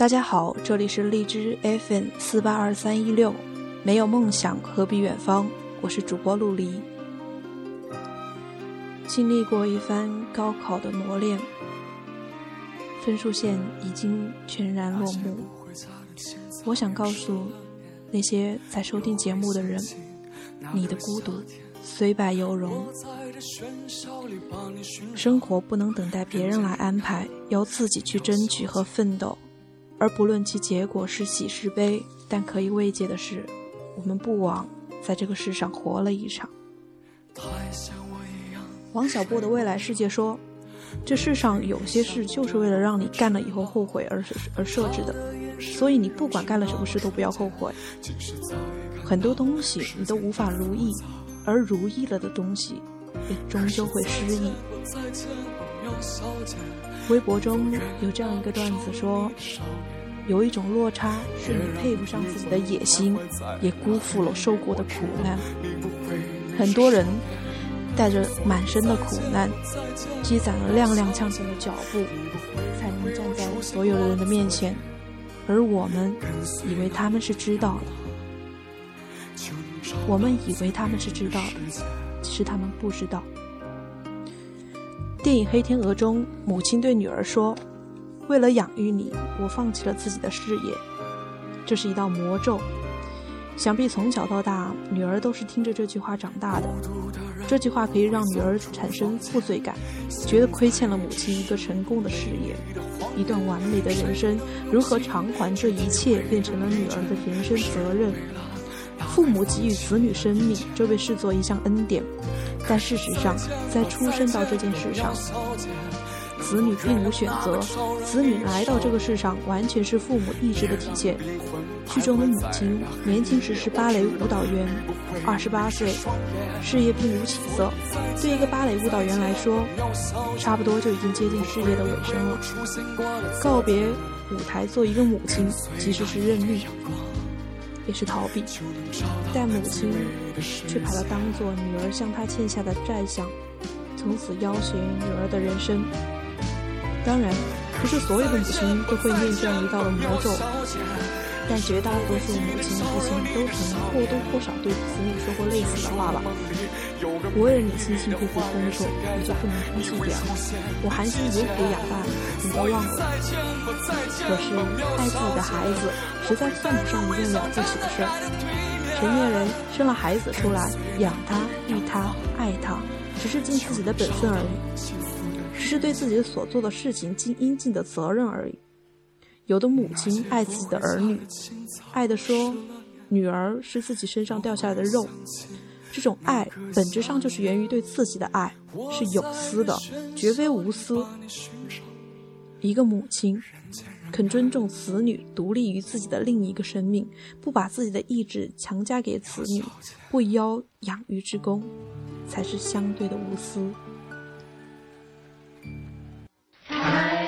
大家好，这里是荔枝 FM 四八二三一六，没有梦想何必远方？我是主播陆离。经历过一番高考的磨练，分数线已经全然落幕。我想告诉那些在收听节目的人，你的孤独虽败犹荣。生活不能等待别人来安排，要自己去争取和奋斗。而不论其结果是喜是悲，但可以慰藉的是，我们不枉在这个世上活了一场。王小波的未来世界说：“这世上有些事就是为了让你干了以后后悔而而设置的，所以你不管干了什么事都不要后悔。很多东西你都无法如意，而如意了的东西也终究会失意。”微博中有这样一个段子说：“有一种落差，是你配不上自己的野心，也辜负了受过的苦难。很多人带着满身的苦难，积攒了踉踉跄跄的脚步，才能站在所有的人的面前。而我们以为他们是知道的，我们以为他们是知道的，其实他们不知道。”电影《黑天鹅》中，母亲对女儿说：“为了养育你，我放弃了自己的事业。”这是一道魔咒。想必从小到大，女儿都是听着这句话长大的。这句话可以让女儿产生负罪感，觉得亏欠了母亲一个成功的事业，一段完美的人生。如何偿还这一切，变成了女儿的人生责任。父母给予子女生命，这被视作一项恩典。但事实上，在出生到这件事上，子女并无选择。子女来到这个世上，完全是父母意志的体现。剧中的母亲年轻时是芭蕾舞蹈员，二十八岁，事业并无起色。对一个芭蕾舞蹈员来说，差不多就已经接近事业的尾声了。告别舞台，做一个母亲，其实是认命。也是逃避，但母亲却把它当做女儿向她欠下的债项，从此要挟女儿的人生。当然，不是所有的母亲都会念这样一道的魔咒。但绝大多数母亲、父亲都曾或多或少对子女说过类似的话吧。我为了你辛辛苦苦工作，你就不能出气点吗？我含辛茹苦养大你，你都忘了？可是爱自己的孩子，实在算不上一件了不起的事儿。成年人生了孩子出来，养他、育他、爱他，只是尽自己的本分而已，只是对自己所做的事情尽应尽的责任而已。有的母亲爱自己的儿女，爱的说，女儿是自己身上掉下来的肉。这种爱本质上就是源于对自己的爱，是有私的，绝非无私。一个母亲肯尊重子女独立于自己的另一个生命，不把自己的意志强加给子女，不邀养育之功，才是相对的无私。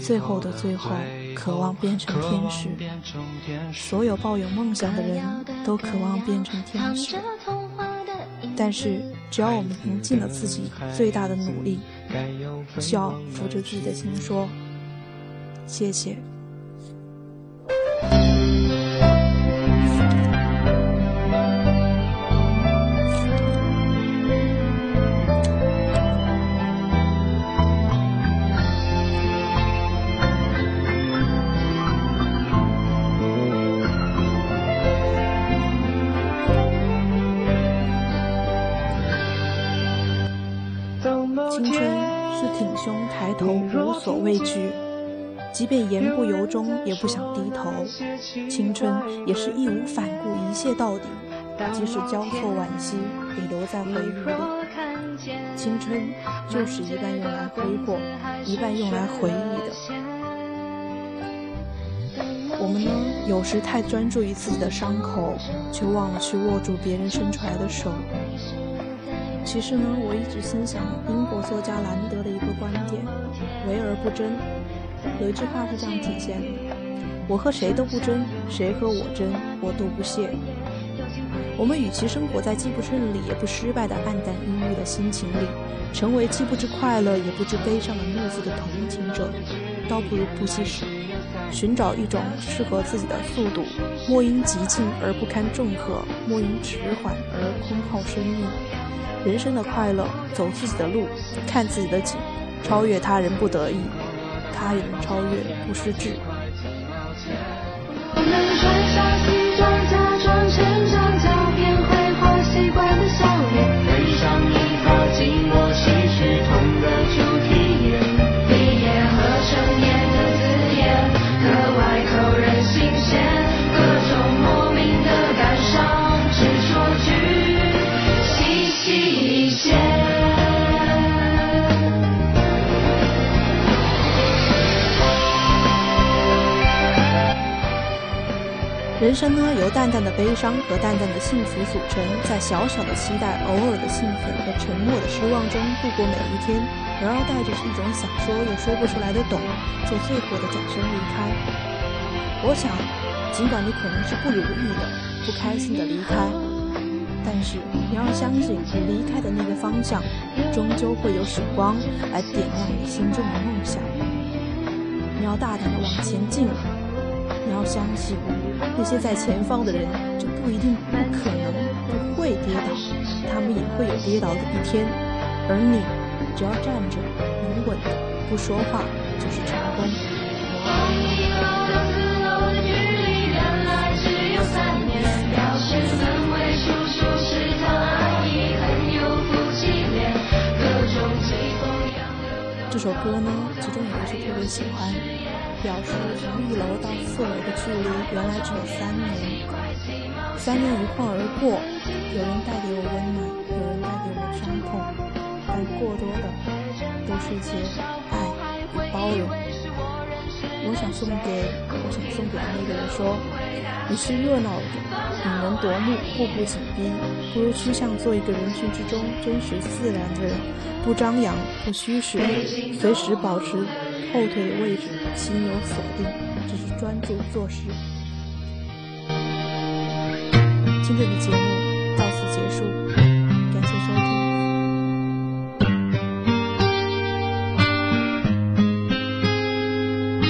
最后的最后，渴望变成天使。所有抱有梦想的人都渴望变成天使。但是，只要我们能尽了自己最大的努力，笑扶着自己的心说：“谢谢。”青春是挺胸抬头无所畏惧，即便言不由衷，也不想低头。青春也是义无反顾，一泻到底。即使交错惋惜，也留在回忆里。青春就是一半用来挥霍，一半用来回忆的。我们呢，有时太专注于自己的伤口，却忘了去握住别人伸出来的手。其实呢，我一直心想英国作家兰德的一个观点：为而不争。有一句话是这样体现的：我和谁都不争，谁和我争，我都不屑。我们与其生活在既不顺利也不失败的黯淡阴郁的心情里，成为既不知快乐也不知悲伤的木子的同情者，倒不如不惜时，寻找一种适合自己的速度，莫因急进而不堪重荷，莫因迟缓而空耗生命。人生的快乐，走自己的路，看自己的景，超越他人不得已，他人超越不失志。人生呢，由淡淡的悲伤和淡淡的幸福组成，在小小的期待、偶尔的兴奋和沉默的失望中度过每一天，然而带着一种想说又说不出来的懂，就最后的转身离开。我想，尽管你可能是不如意的、不开心的离开，但是你要相信，你离开的那个方向，终究会有曙光来点亮你心中的梦想。你要大胆的往前进。你要相信，那些在前方的人就不一定不可能不会跌倒，他们也会有跌倒的一天。而你只要站着，稳稳的，不说话，就是成功。这首歌呢，其中也不是特别喜欢。表示从一楼到四楼的距离原来只有三年，三年一晃而过，有人带给我温暖，有人带给我伤痛，但过多的都是一些爱与包容。我想送给，我想送给那个人说：你是热闹的，引人夺目，步步紧逼，不如趋向做一个人群之中真实自然的人，不张扬，不虚实，随时保持。后腿的位置，心有所定，只是专注做事。今天的节目到此结束。